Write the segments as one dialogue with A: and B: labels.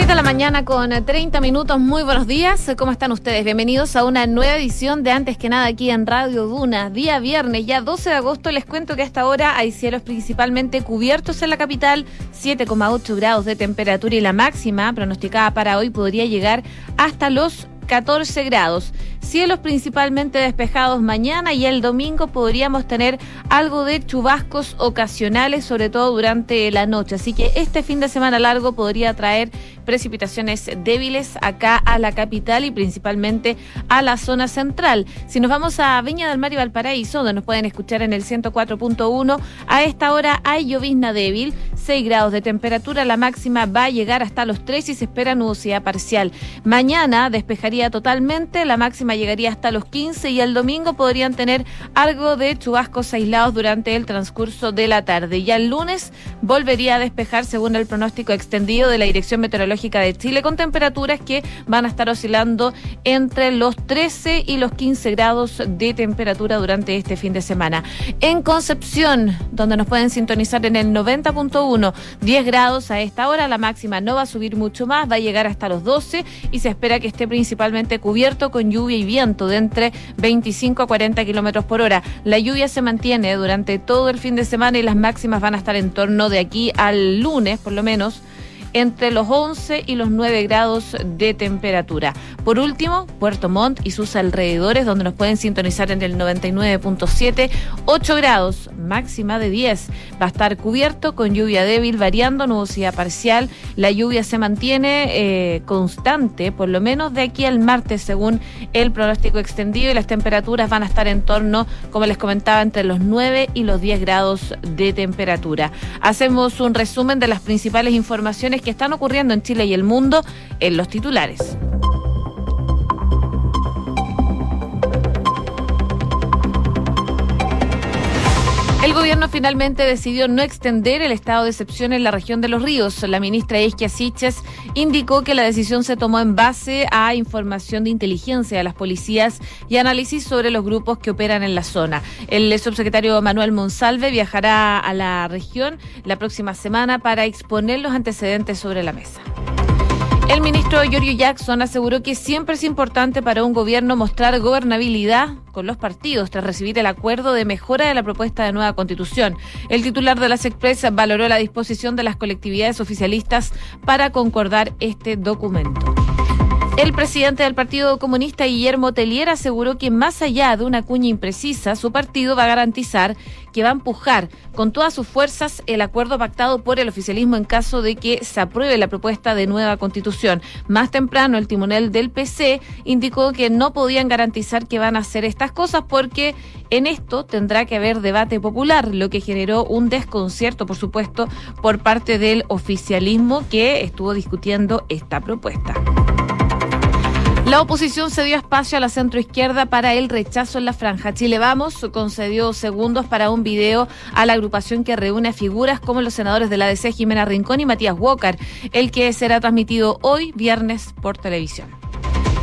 A: 6 de la mañana con 30 minutos. Muy buenos días. ¿Cómo están ustedes? Bienvenidos a una nueva edición de Antes que nada aquí en Radio Duna. Día viernes, ya 12 de agosto. Les cuento que a esta hora hay cielos principalmente cubiertos en la capital, 7,8 grados de temperatura y la máxima pronosticada para hoy podría llegar hasta los 14 grados. Cielos principalmente despejados mañana y el domingo podríamos tener algo de chubascos ocasionales, sobre todo durante la noche. Así que este fin de semana largo podría traer precipitaciones débiles acá a la capital y principalmente a la zona central. Si nos vamos a Viña del Mar y Valparaíso, donde nos pueden escuchar en el 104.1, a esta hora hay llovizna débil, 6 grados de temperatura, la máxima va a llegar hasta los 3 y se espera nubosidad parcial. Mañana despejaría totalmente, la máxima llegaría hasta los 15 y el domingo podrían tener algo de chubascos aislados durante el transcurso de la tarde. Ya el lunes volvería a despejar según el pronóstico extendido de la Dirección Meteorológica de Chile con temperaturas que van a estar oscilando entre los 13 y los 15 grados de temperatura durante este fin de semana. En Concepción, donde nos pueden sintonizar en el 90.1, 10 grados a esta hora, la máxima no va a subir mucho más, va a llegar hasta los 12 y se espera que esté principalmente cubierto con lluvia viento de entre 25 a 40 kilómetros por hora. La lluvia se mantiene durante todo el fin de semana y las máximas van a estar en torno de aquí al lunes, por lo menos entre los 11 y los 9 grados de temperatura. Por último, Puerto Montt y sus alrededores, donde nos pueden sintonizar en el 99.7, 8 grados, máxima de 10. Va a estar cubierto con lluvia débil, variando, nubosidad parcial. La lluvia se mantiene eh, constante, por lo menos de aquí al martes, según el pronóstico extendido, y las temperaturas van a estar en torno, como les comentaba, entre los 9 y los 10 grados de temperatura. Hacemos un resumen de las principales informaciones que están ocurriendo en Chile y el mundo en los titulares. Gobierno finalmente decidió no extender el estado de excepción en la región de los ríos. La ministra Isquia Siches indicó que la decisión se tomó en base a información de inteligencia de las policías y análisis sobre los grupos que operan en la zona. El subsecretario Manuel Monsalve viajará a la región la próxima semana para exponer los antecedentes sobre la mesa. El ministro Giorgio Jackson aseguró que siempre es importante para un gobierno mostrar gobernabilidad con los partidos tras recibir el acuerdo de mejora de la propuesta de nueva constitución. El titular de las Express valoró la disposición de las colectividades oficialistas para concordar este documento. El presidente del Partido Comunista, Guillermo Tellier, aseguró que más allá de una cuña imprecisa, su partido va a garantizar que va a empujar con todas sus fuerzas el acuerdo pactado por el oficialismo en caso de que se apruebe la propuesta de nueva constitución. Más temprano, el timonel del PC indicó que no podían garantizar que van a hacer estas cosas porque en esto tendrá que haber debate popular, lo que generó un desconcierto, por supuesto, por parte del oficialismo que estuvo discutiendo esta propuesta. La oposición cedió espacio a la centroizquierda para el rechazo en la franja. Chile Vamos concedió segundos para un video a la agrupación que reúne figuras como los senadores de la DC Jimena Rincón y Matías Walker, el que será transmitido hoy viernes por televisión.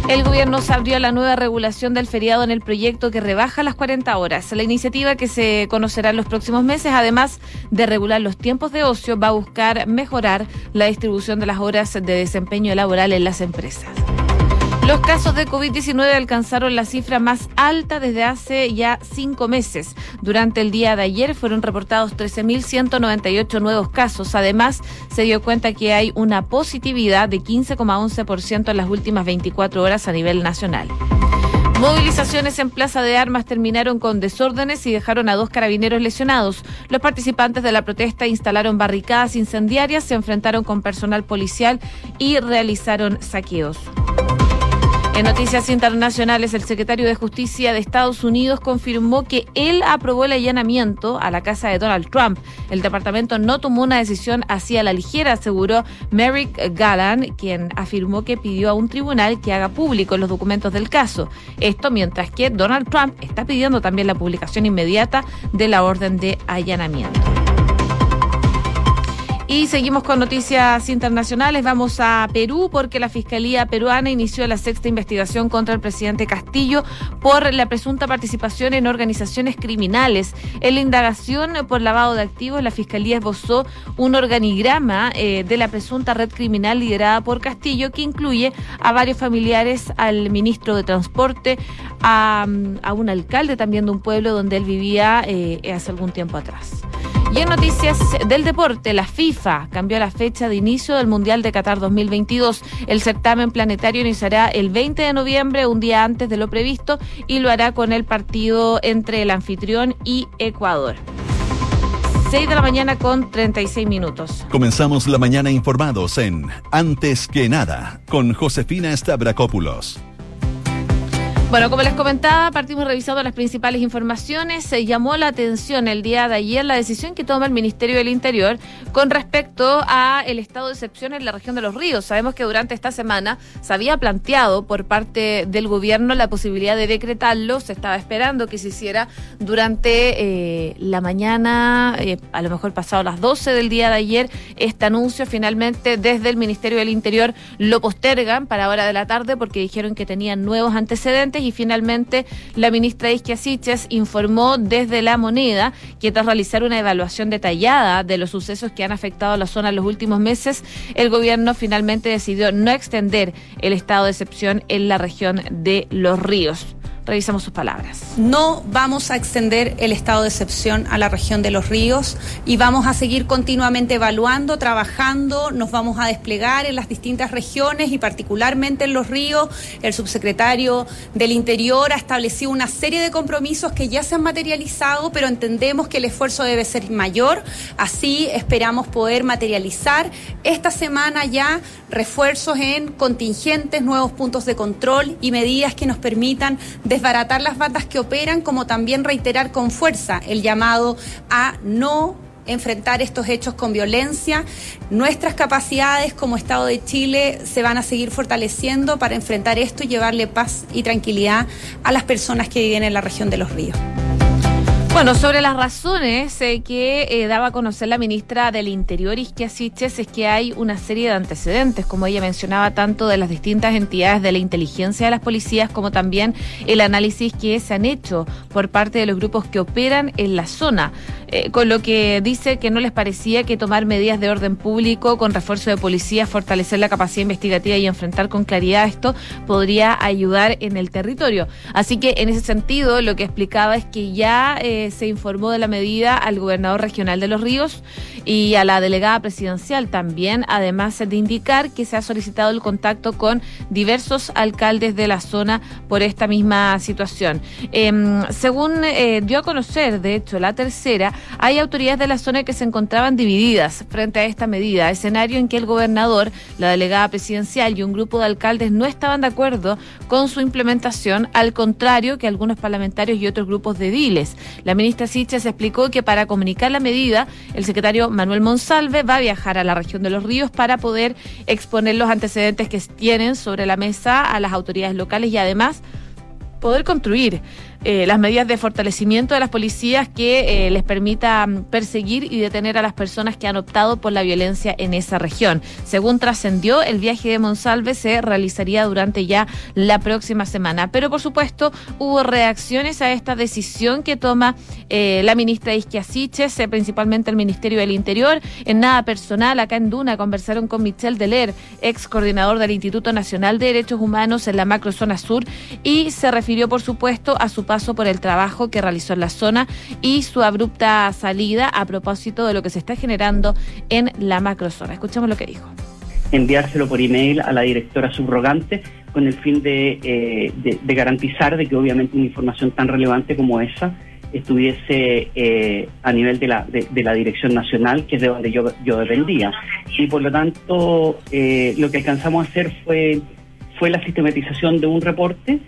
A: El gobierno se abrió a la nueva regulación del feriado en el proyecto que rebaja las 40 horas. La iniciativa que se conocerá en los próximos meses, además de regular los tiempos de ocio, va a buscar mejorar la distribución de las horas de desempeño laboral en las empresas. Los casos de COVID-19 alcanzaron la cifra más alta desde hace ya cinco meses. Durante el día de ayer fueron reportados 13.198 nuevos casos. Además, se dio cuenta que hay una positividad de 15,11% en las últimas 24 horas a nivel nacional. Movilizaciones en Plaza de Armas terminaron con desórdenes y dejaron a dos carabineros lesionados. Los participantes de la protesta instalaron barricadas incendiarias, se enfrentaron con personal policial y realizaron saqueos. En noticias internacionales, el secretario de Justicia de Estados Unidos confirmó que él aprobó el allanamiento a la casa de Donald Trump. El departamento no tomó una decisión hacia la ligera, aseguró Merrick Gallan, quien afirmó que pidió a un tribunal que haga público los documentos del caso. Esto mientras que Donald Trump está pidiendo también la publicación inmediata de la orden de allanamiento. Y seguimos con noticias internacionales. Vamos a Perú porque la Fiscalía peruana inició la sexta investigación contra el presidente Castillo por la presunta participación en organizaciones criminales. En la indagación por lavado de activos, la Fiscalía esbozó un organigrama eh, de la presunta red criminal liderada por Castillo que incluye a varios familiares, al ministro de Transporte, a, un alcalde también de un pueblo donde él vivía eh, hace algún tiempo atrás. Y en noticias del deporte, la FIFA cambió la fecha de inicio del Mundial de Qatar 2022. El certamen planetario iniciará el 20 de noviembre, un día antes de lo previsto, y lo hará con el partido entre el anfitrión y Ecuador. 6 de la mañana con 36 minutos.
B: Comenzamos la mañana informados en Antes que nada con Josefina Stavrakopoulos.
A: Bueno, como les comentaba, partimos revisando las principales informaciones. Se llamó la atención el día de ayer la decisión que toma el Ministerio del Interior con respecto a el estado de excepción en la región de los ríos. Sabemos que durante esta semana se había planteado por parte del gobierno la posibilidad de decretarlo. Se estaba esperando que se hiciera durante eh, la mañana, eh, a lo mejor pasado las 12 del día de ayer. Este anuncio finalmente desde el Ministerio del Interior lo postergan para hora de la tarde porque dijeron que tenían nuevos antecedentes y finalmente la ministra Isquia Siches informó desde la moneda que tras realizar una evaluación detallada de los sucesos que han afectado a la zona en los últimos meses, el gobierno finalmente decidió no extender el estado de excepción en la región de los ríos. Revisamos sus palabras.
C: No vamos a extender el estado de excepción a la región de los ríos y vamos a seguir continuamente evaluando, trabajando, nos vamos a desplegar en las distintas regiones y particularmente en los ríos. El subsecretario del Interior ha establecido una serie de compromisos que ya se han materializado, pero entendemos que el esfuerzo debe ser mayor. Así esperamos poder materializar esta semana ya refuerzos en contingentes, nuevos puntos de control y medidas que nos permitan desbaratar las bandas que operan, como también reiterar con fuerza el llamado a no enfrentar estos hechos con violencia. Nuestras capacidades como Estado de Chile se van a seguir fortaleciendo para enfrentar esto y llevarle paz y tranquilidad a las personas que viven en la región de los ríos.
A: Bueno, sobre las razones eh, que eh, daba a conocer la ministra del Interior, Isquia Siches, es que hay una serie de antecedentes, como ella mencionaba, tanto de las distintas entidades de la inteligencia de las policías, como también el análisis que se han hecho por parte de los grupos que operan en la zona. Eh, con lo que dice que no les parecía que tomar medidas de orden público con refuerzo de policía, fortalecer la capacidad investigativa y enfrentar con claridad esto podría ayudar en el territorio. Así que en ese sentido lo que explicaba es que ya se informó de la medida al gobernador regional de Los Ríos y a la delegada presidencial también, además de indicar que se ha solicitado el contacto con diversos alcaldes de la zona por esta misma situación. Em, según eh, dio a conocer, de hecho, la tercera, hay autoridades de la zona que se encontraban divididas frente a esta medida, escenario en que el gobernador, la delegada presidencial y un grupo de alcaldes no estaban de acuerdo con su implementación, al contrario que algunos parlamentarios y otros grupos de diles. La ministra Siches explicó que para comunicar la medida, el secretario Manuel Monsalve va a viajar a la región de los ríos para poder exponer los antecedentes que tienen sobre la mesa a las autoridades locales y además poder construir eh, las medidas de fortalecimiento de las policías que eh, les permita mm, perseguir y detener a las personas que han optado por la violencia en esa región. Según trascendió, el viaje de Monsalve se realizaría durante ya la próxima semana. Pero por supuesto hubo reacciones a esta decisión que toma eh, la ministra Isquia Siches, principalmente el Ministerio del Interior. En nada personal, acá en Duna conversaron con Michel Deler, ex coordinador del Instituto Nacional de Derechos Humanos en la macrozona sur, y se refirió por supuesto a su paso por el trabajo que realizó en la zona y su abrupta salida a propósito de lo que se está generando en la macrozona. Escuchemos lo que dijo
D: enviárselo por email a la directora subrogante con el fin de, eh, de, garantizar de que obviamente una información tan relevante como esa estuviese eh, a nivel de la, de, la dirección nacional, que es de donde yo, yo dependía. Y por lo tanto, eh, lo que alcanzamos a hacer fue, fue la sistematización de un reporte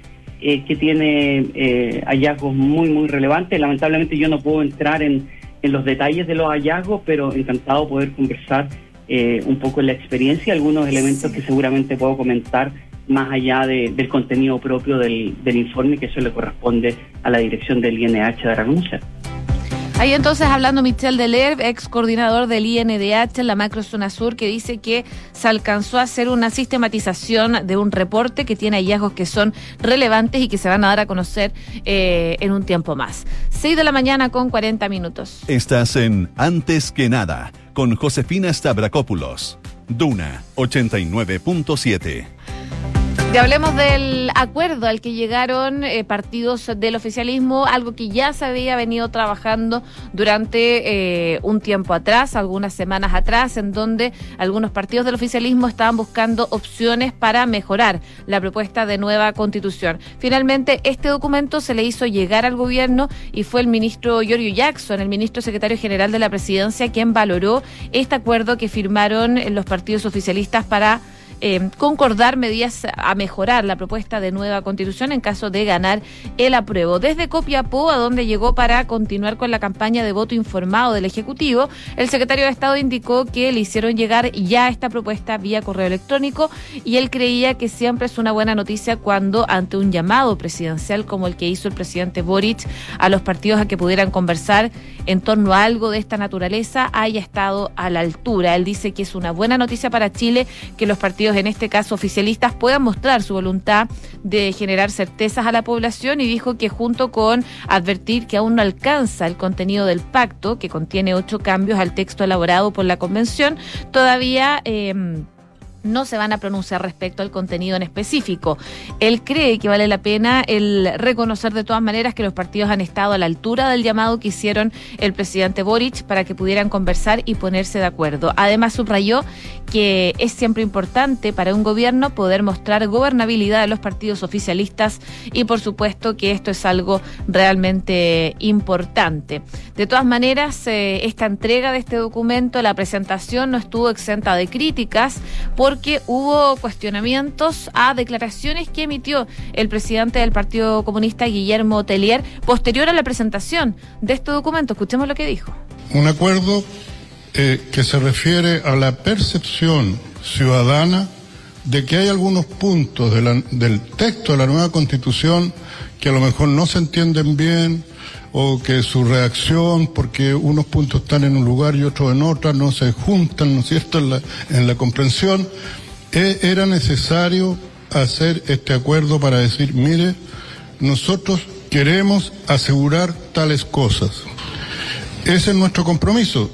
D: eh, que tiene eh, hallazgos muy, muy relevantes. Lamentablemente yo no puedo entrar en, en los detalles de los hallazgos, pero encantado poder conversar eh, un poco en la experiencia, algunos elementos que seguramente puedo comentar más allá del contenido propio del, del informe, que eso le corresponde a la dirección del INH de reconocer.
A: Ahí entonces hablando Michel Deler, ex coordinador del INDH en la macrozona sur, que dice que se alcanzó a hacer una sistematización de un reporte que tiene hallazgos que son relevantes y que se van a dar a conocer eh, en un tiempo más. 6 de la mañana con 40 minutos.
B: Estás en Antes que nada con Josefina Stavrakopoulos. Duna 89.7.
A: Y hablemos del acuerdo al que llegaron eh, partidos del oficialismo, algo que ya se había venido trabajando durante eh, un tiempo atrás, algunas semanas atrás, en donde algunos partidos del oficialismo estaban buscando opciones para mejorar la propuesta de nueva constitución. Finalmente, este documento se le hizo llegar al gobierno y fue el ministro Giorgio Jackson, el ministro secretario general de la presidencia, quien valoró este acuerdo que firmaron los partidos oficialistas para eh, concordar medidas a mejorar la propuesta de nueva constitución en caso de ganar el apruebo. Desde Copiapó, a donde llegó para continuar con la campaña de voto informado del Ejecutivo, el secretario de Estado indicó que le hicieron llegar ya esta propuesta vía correo electrónico y él creía que siempre es una buena noticia cuando ante un llamado presidencial como el que hizo el presidente Boric a los partidos a que pudieran conversar en torno a algo de esta naturaleza haya estado a la altura. Él dice que es una buena noticia para Chile que los partidos en este caso oficialistas, puedan mostrar su voluntad de generar certezas a la población y dijo que junto con advertir que aún no alcanza el contenido del pacto, que contiene ocho cambios al texto elaborado por la convención, todavía... Eh, no se van a pronunciar respecto al contenido en específico. Él cree que vale la pena el reconocer de todas maneras que los partidos han estado a la altura del llamado que hicieron el presidente Boric para que pudieran conversar y ponerse de acuerdo. Además subrayó que es siempre importante para un gobierno poder mostrar gobernabilidad de los partidos oficialistas y por supuesto que esto es algo realmente importante. De todas maneras, eh, esta entrega de este documento, la presentación no estuvo exenta de críticas porque hubo cuestionamientos a declaraciones que emitió el presidente del Partido Comunista, Guillermo Tellier, posterior a la presentación de este documento. Escuchemos lo que dijo.
E: Un acuerdo eh, que se refiere a la percepción ciudadana de que hay algunos puntos del texto de la nueva constitución que a lo mejor no se entienden bien o que su reacción, porque unos puntos están en un lugar y otros en otra, no se juntan, ¿no es cierto?, en la, en la comprensión, e, era necesario hacer este acuerdo para decir, mire, nosotros queremos asegurar tales cosas. Ese es nuestro compromiso.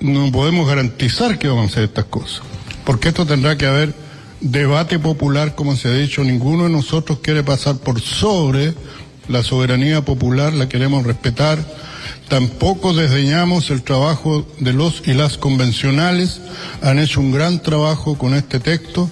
E: No podemos garantizar que vamos a hacer estas cosas, porque esto tendrá que haber debate popular, como se ha dicho, ninguno de nosotros quiere pasar por sobre la soberanía popular la queremos respetar. Tampoco desdeñamos el trabajo de los y las convencionales. Han hecho un gran trabajo con este texto.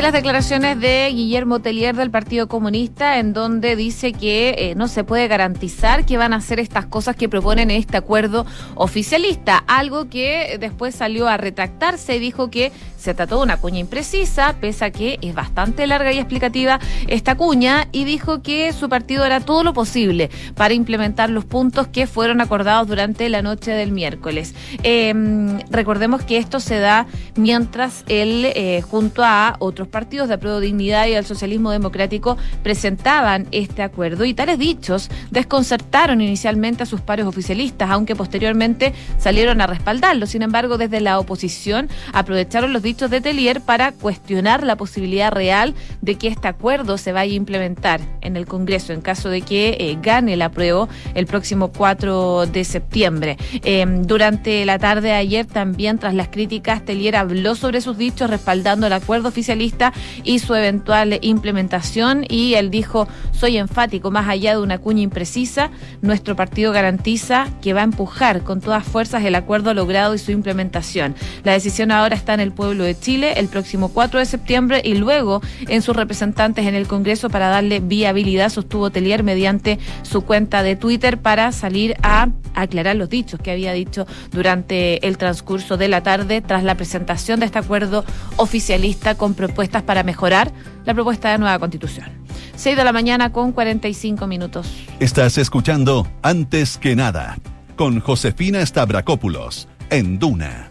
A: Las declaraciones de Guillermo Tellier del Partido Comunista en donde dice que eh, no se puede garantizar que van a hacer estas cosas que proponen en este acuerdo oficialista, algo que después salió a retractarse y dijo que se trató de una cuña imprecisa, pese a que es bastante larga y explicativa esta cuña, y dijo que su partido hará todo lo posible para implementar los puntos que fueron acordados durante la noche del miércoles. Em, recordemos que esto se da mientras él, eh, junto a otros partidos de Apruebo Dignidad y al Socialismo Democrático, presentaban este acuerdo, y tales dichos desconcertaron inicialmente a sus pares oficialistas, aunque posteriormente salieron a respaldarlo. Sin embargo, desde la oposición aprovecharon los dichos de Telier para cuestionar la posibilidad real de que este acuerdo se vaya a implementar en el Congreso en caso de que eh, gane el apruebo el próximo 4 de septiembre. Eh, durante la tarde de ayer también, tras las críticas, Telier habló sobre sus dichos respaldando el acuerdo oficialista y su eventual implementación y él dijo, soy enfático, más allá de una cuña imprecisa, nuestro partido garantiza que va a empujar con todas fuerzas el acuerdo logrado y su implementación. La decisión ahora está en el pueblo de Chile el próximo 4 de septiembre y luego en sus representantes en el Congreso para darle viabilidad, sostuvo Telier mediante su cuenta de Twitter para salir a aclarar los dichos que había dicho durante el transcurso de la tarde tras la presentación de este acuerdo oficialista con propuestas para mejorar la propuesta de nueva constitución. 6 de la mañana con 45 minutos.
B: Estás escuchando Antes que nada con Josefina Stavrakopoulos en Duna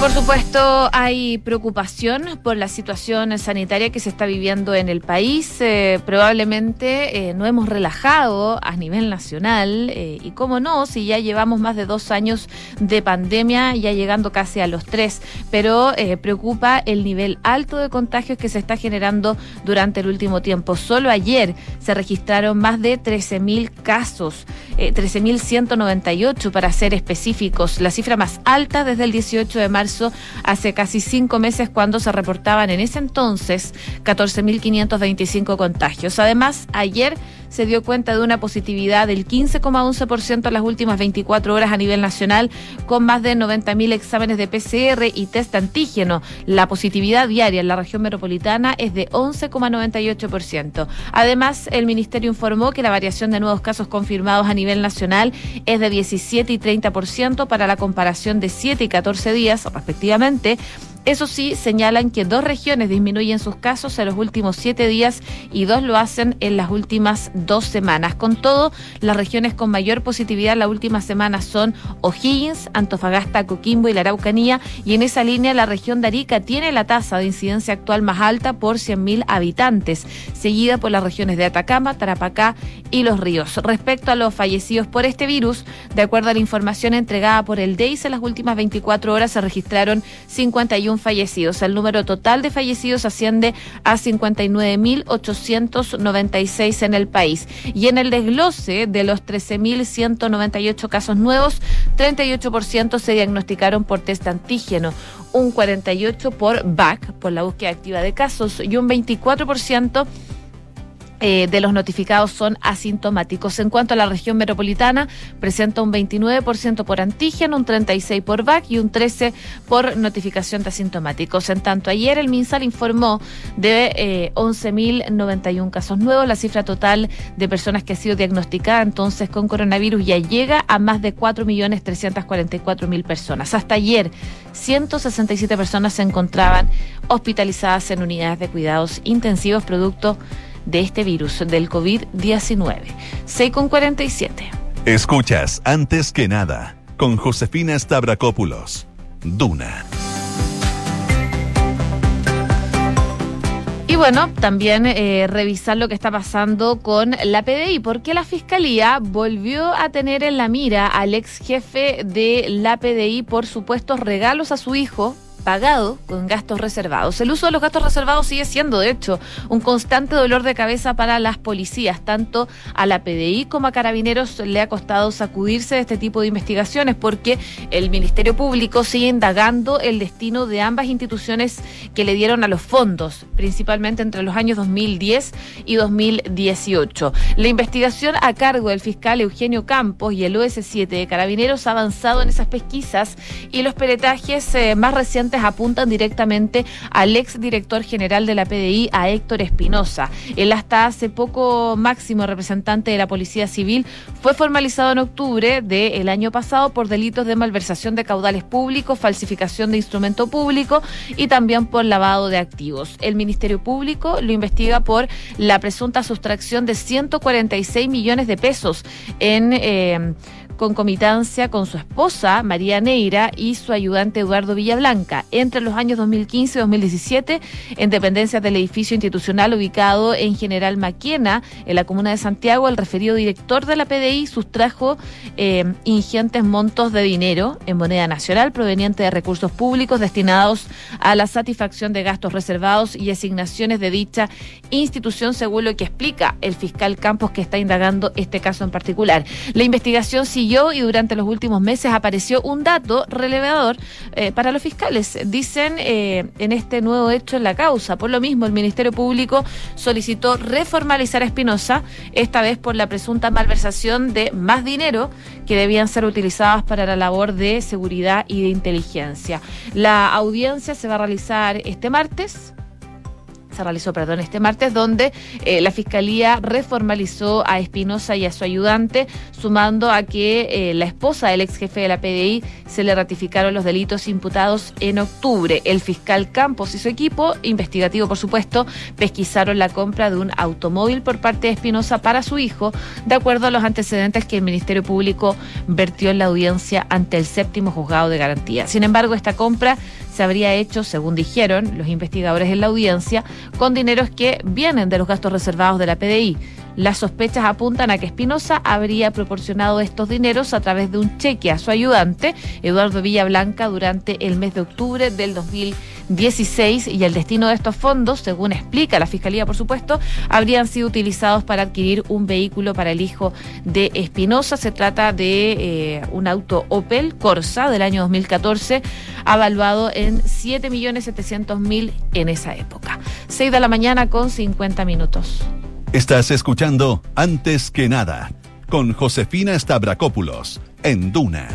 A: por supuesto hay preocupación por la situación sanitaria que se está viviendo en el país. Eh, probablemente eh, no hemos relajado a nivel nacional eh, y cómo no, si ya llevamos más de dos años de pandemia, ya llegando casi a los tres, pero preocupa el nivel alto de contagios que se está generando durante el último tiempo. Solo ayer se registraron más de 13.000 casos, 13.198 para ser específicos, la cifra más alta desde el 18 de marzo hace casi cinco meses cuando se reportaban en ese entonces 14.525 contagios. Además, ayer se dio cuenta de una positividad del 15,11% en las últimas 24 horas a nivel nacional, con más de 90.000 exámenes de PCR y test antígeno. La positividad diaria en la región metropolitana es de 11,98%. Además, el Ministerio informó que la variación de nuevos casos confirmados a nivel nacional es de 17 y 30% para la comparación de 7 y 14 días, respectivamente eso sí, señalan que dos regiones disminuyen sus casos en los últimos siete días y dos lo hacen en las últimas dos semanas. Con todo, las regiones con mayor positividad la última semana son O'Higgins, Antofagasta, Coquimbo y la Araucanía. Y en esa línea, la región de Arica tiene la tasa de incidencia actual más alta por 100.000 habitantes, seguida por las regiones de Atacama, Tarapacá y Los Ríos. Respecto a los fallecidos por este virus, de acuerdo a la información entregada por el DEIS, en las últimas 24 horas se registraron 51 fallecidos. El número total de fallecidos asciende a 59.896 en el país. Y en el desglose de los 13.198 casos nuevos, 38% se diagnosticaron por test antígeno, un 48% por BAC, por la búsqueda activa de casos, y un 24% eh, de los notificados son asintomáticos. En cuanto a la región metropolitana, presenta un 29% por antígeno, un 36% por VAC y un 13% por notificación de asintomáticos. En tanto, ayer el MinSal informó de eh, 11.091 casos nuevos. La cifra total de personas que ha sido diagnosticada entonces con coronavirus ya llega a más de 4.344.000 personas. Hasta ayer, 167 personas se encontraban hospitalizadas en unidades de cuidados intensivos producto de este virus del COVID-19. 6 con 47.
B: Escuchas antes que nada con Josefina Stavrakopoulos. Duna.
A: Y bueno, también eh, revisar lo que está pasando con la PDI, porque la Fiscalía volvió a tener en la mira al ex jefe de la PDI por supuestos regalos a su hijo pagado con gastos reservados. El uso de los gastos reservados sigue siendo, de hecho, un constante dolor de cabeza para las policías. Tanto a la PDI como a Carabineros le ha costado sacudirse de este tipo de investigaciones porque el Ministerio Público sigue indagando el destino de ambas instituciones que le dieron a los fondos, principalmente entre los años 2010 y 2018. La investigación a cargo del fiscal Eugenio Campos y el OS7 de Carabineros ha avanzado en esas pesquisas y los peretajes eh, más recientes apuntan directamente al ex director general de la PDI, a Héctor Espinosa. Él hasta hace poco máximo representante de la Policía Civil fue formalizado en octubre del año pasado por delitos de malversación de caudales públicos, falsificación de instrumento público y también por lavado de activos. El Ministerio Público lo investiga por la presunta sustracción de 146 millones de pesos en eh, concomitancia con su esposa, María Neira, y su ayudante Eduardo Villablanca. Entre los años 2015 y 2017, en dependencias del edificio institucional ubicado en General Maquena, en la comuna de Santiago, el referido director de la PDI sustrajo eh, ingentes montos de dinero en moneda nacional proveniente de recursos públicos destinados a la satisfacción de gastos reservados y asignaciones de dicha institución, según lo que explica el fiscal Campos que está indagando este caso en particular. La investigación sigue y durante los últimos meses apareció un dato relevador eh, para los fiscales. Dicen eh, en este nuevo hecho en la causa. Por lo mismo, el Ministerio Público solicitó reformalizar a Espinosa, esta vez por la presunta malversación de más dinero que debían ser utilizadas para la labor de seguridad y de inteligencia. La audiencia se va a realizar este martes se realizó, perdón, este martes, donde eh, la Fiscalía reformalizó a Espinosa y a su ayudante, sumando a que eh, la esposa del ex jefe de la PDI se le ratificaron los delitos imputados en octubre. El fiscal Campos y su equipo, investigativo por supuesto, pesquisaron la compra de un automóvil por parte de Espinosa para su hijo, de acuerdo a los antecedentes que el Ministerio Público vertió en la audiencia ante el séptimo juzgado de garantía. Sin embargo, esta compra se habría hecho, según dijeron los investigadores en la audiencia, con dineros que vienen de los gastos reservados de la PDI. Las sospechas apuntan a que Espinosa habría proporcionado estos dineros a través de un cheque a su ayudante, Eduardo Villablanca, durante el mes de octubre del 2016 y el destino de estos fondos, según explica la Fiscalía, por supuesto, habrían sido utilizados para adquirir un vehículo para el hijo de Espinosa. Se trata de eh, un auto Opel Corsa del año 2014, avaluado en 7.700.000 en esa época. 6 de la mañana con 50 minutos.
B: Estás escuchando Antes que nada con Josefina Stavrakopoulos en Duna.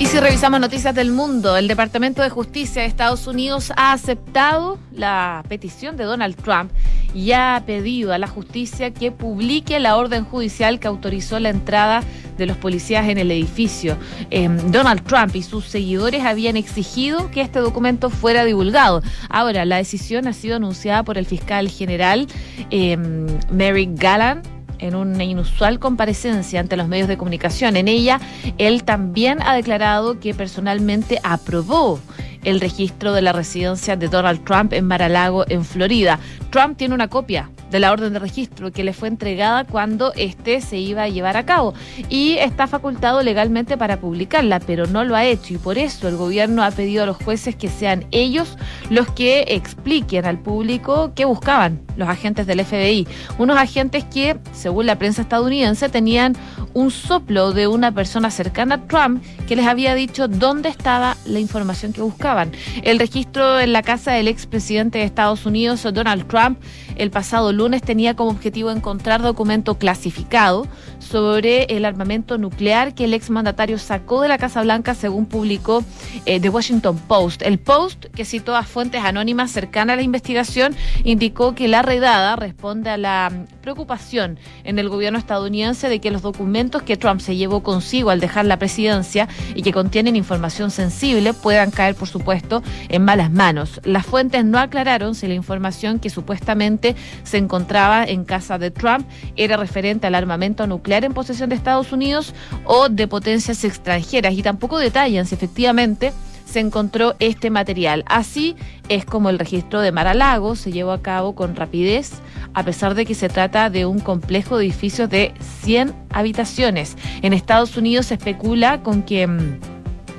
A: Y si revisamos noticias del mundo, el Departamento de Justicia de Estados Unidos ha aceptado la petición de Donald Trump y ha pedido a la justicia que publique la orden judicial que autorizó la entrada de los policías en el edificio. Em, Donald Trump y sus seguidores habían exigido que este documento fuera divulgado. Ahora, la decisión ha sido anunciada por el fiscal general em, Mary Gallant en una inusual comparecencia ante los medios de comunicación. En ella, él también ha declarado que personalmente aprobó el registro de la residencia de Donald Trump en Mar-a-Lago, en Florida. Trump tiene una copia de la orden de registro que le fue entregada cuando este se iba a llevar a cabo. Y está facultado legalmente para publicarla, pero no lo ha hecho. Y por eso el gobierno ha pedido a los jueces que sean ellos los que expliquen al público qué buscaban los agentes del FBI, unos agentes que, según la prensa estadounidense, tenían un soplo de una persona cercana a Trump que les había dicho dónde estaba la información que buscaban. El registro en la casa del expresidente de Estados Unidos, Donald Trump, el pasado lunes tenía como objetivo encontrar documento clasificado sobre el armamento nuclear que el exmandatario sacó de la Casa Blanca, según publicó eh, The Washington Post. El Post, que citó a fuentes anónimas cercanas a la investigación, indicó que la redada responde a la preocupación en el gobierno estadounidense de que los documentos que Trump se llevó consigo al dejar la presidencia y que contienen información sensible puedan caer, por supuesto, en malas manos. Las fuentes no aclararon si la información que supuestamente se encontraba en casa de Trump era referente al armamento nuclear en posesión de Estados Unidos o de potencias extranjeras y tampoco detallan si efectivamente se encontró este material. Así es como el registro de Mar-a-Lago se llevó a cabo con rapidez, a pesar de que se trata de un complejo de edificios de 100 habitaciones. En Estados Unidos se especula con que mm,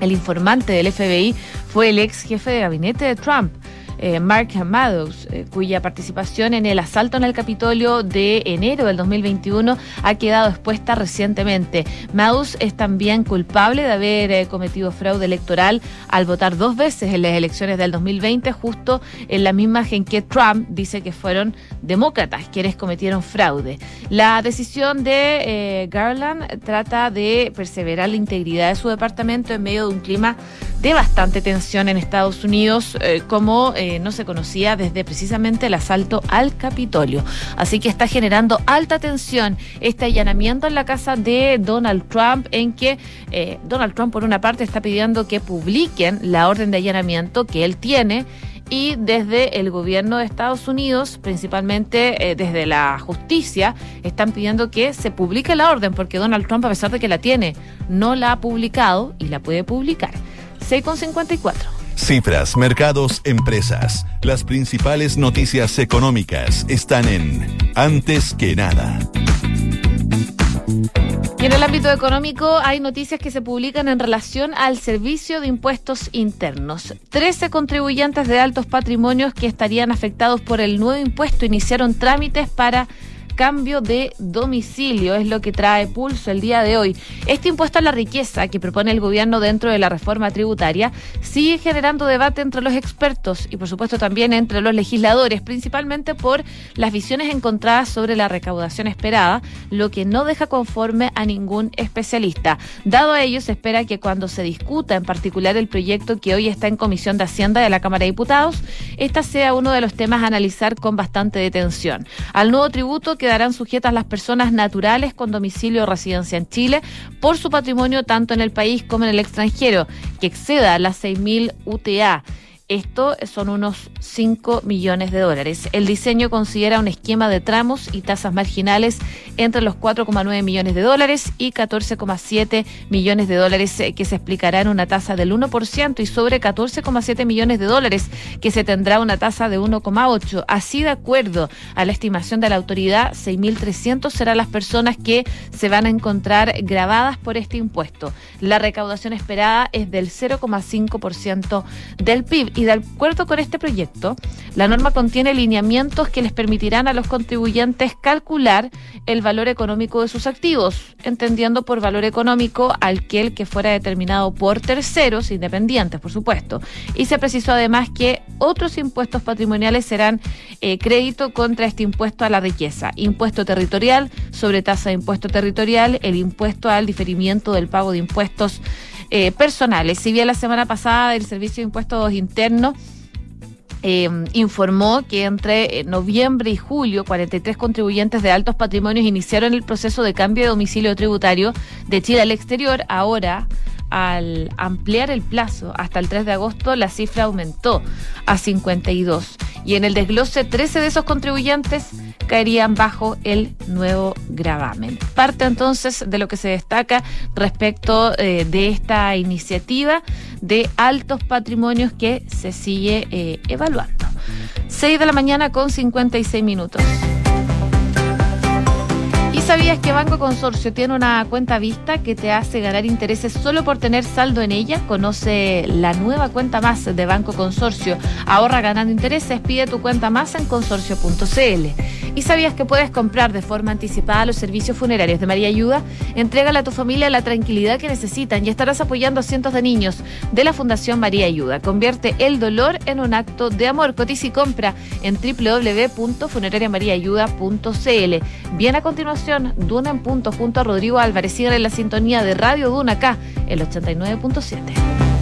A: el informante del FBI fue el ex jefe de gabinete de Trump. Eh, Mark Meadows, eh, cuya participación en el asalto en el Capitolio de enero del 2021 ha quedado expuesta recientemente. Meadows es también culpable de haber eh, cometido fraude electoral al votar dos veces en las elecciones del 2020, justo en la misma en que Trump dice que fueron demócratas quienes cometieron fraude. La decisión de Garland trata de perseverar la integridad de su departamento en medio de un clima de bastante tensión en Estados Unidos, como eh, no se conocía desde precisamente el asalto al Capitolio. Así que está generando alta tensión este allanamiento en la casa de Donald Trump, en que eh, Donald Trump, por una parte, está pidiendo que publiquen la orden de allanamiento que él tiene y desde el gobierno de Estados Unidos, principalmente eh, desde la justicia, están pidiendo que se publique la orden, porque Donald Trump, a pesar de que la tiene, no la ha publicado y la puede publicar. 6,54.
B: Cifras, mercados, empresas. Las principales noticias económicas están en Antes que nada.
A: Y en el ámbito económico hay noticias que se publican en relación al servicio de impuestos internos. Trece contribuyentes de altos patrimonios que estarían afectados por el nuevo impuesto iniciaron trámites para cambio de domicilio, es lo que trae pulso el día de hoy. Este impuesto a la riqueza que propone el gobierno dentro de la reforma tributaria sigue generando debate entre los expertos y por supuesto también entre los legisladores, principalmente por las visiones encontradas sobre la recaudación esperada, lo que no deja conforme a ningún especialista. Dado a ello, se espera que cuando se discuta en particular el proyecto que hoy está en Comisión de Hacienda de la Cámara de Diputados, esta sea uno de los temas a analizar con bastante detención. Al nuevo tributo que quedarán sujetas las personas naturales con domicilio o residencia en Chile por su patrimonio tanto en el país como en el extranjero, que exceda las 6.000 UTA. Esto son unos 5 millones de dólares. El diseño considera un esquema de tramos y tasas marginales entre los 4,9 millones de dólares y 14,7 millones de dólares eh, que se explicará en una tasa del 1% y sobre 14,7 millones de dólares que se tendrá una tasa de 1,8. Así de acuerdo a la estimación de la autoridad, 6.300 serán las personas que se van a encontrar grabadas por este impuesto. La recaudación esperada es del 0,5% del PIB y de acuerdo con este proyecto, la norma contiene lineamientos que les permitirán a los contribuyentes calcular el valor económico de sus activos, entendiendo por valor económico aquel que fuera determinado por terceros, independientes, por supuesto. Y se precisó además que otros impuestos patrimoniales serán eh, crédito contra este impuesto a la riqueza, impuesto territorial sobre tasa de impuesto territorial, el impuesto al diferimiento del pago de impuestos eh, personales. Si bien la semana pasada el Servicio de Impuestos Internos eh, informó que entre eh, noviembre y julio 43 contribuyentes de altos patrimonios iniciaron el proceso de cambio de domicilio tributario de Chile al exterior. Ahora al ampliar el plazo hasta el 3 de agosto, la cifra aumentó a 52. Y en el desglose, 13 de esos contribuyentes caerían bajo el nuevo gravamen. Parte entonces de lo que se destaca respecto eh, de esta iniciativa de altos patrimonios que se sigue eh, evaluando. 6 de la mañana con 56 minutos sabías que Banco Consorcio tiene una cuenta vista que te hace ganar intereses solo por tener saldo en ella? Conoce la nueva cuenta más de Banco Consorcio. Ahorra ganando intereses, pide tu cuenta más en consorcio.cl. ¿Y sabías que puedes comprar de forma anticipada los servicios funerarios de María Ayuda? Entrégale a tu familia la tranquilidad que necesitan y estarás apoyando a cientos de niños de la Fundación María Ayuda. Convierte el dolor en un acto de amor. Cotiza y compra en www.funerariamariaayuda.cl. Bien a continuación Duna en punto junto a Rodrigo Álvarez. Sigan en la sintonía de Radio Duna acá, el 89.7.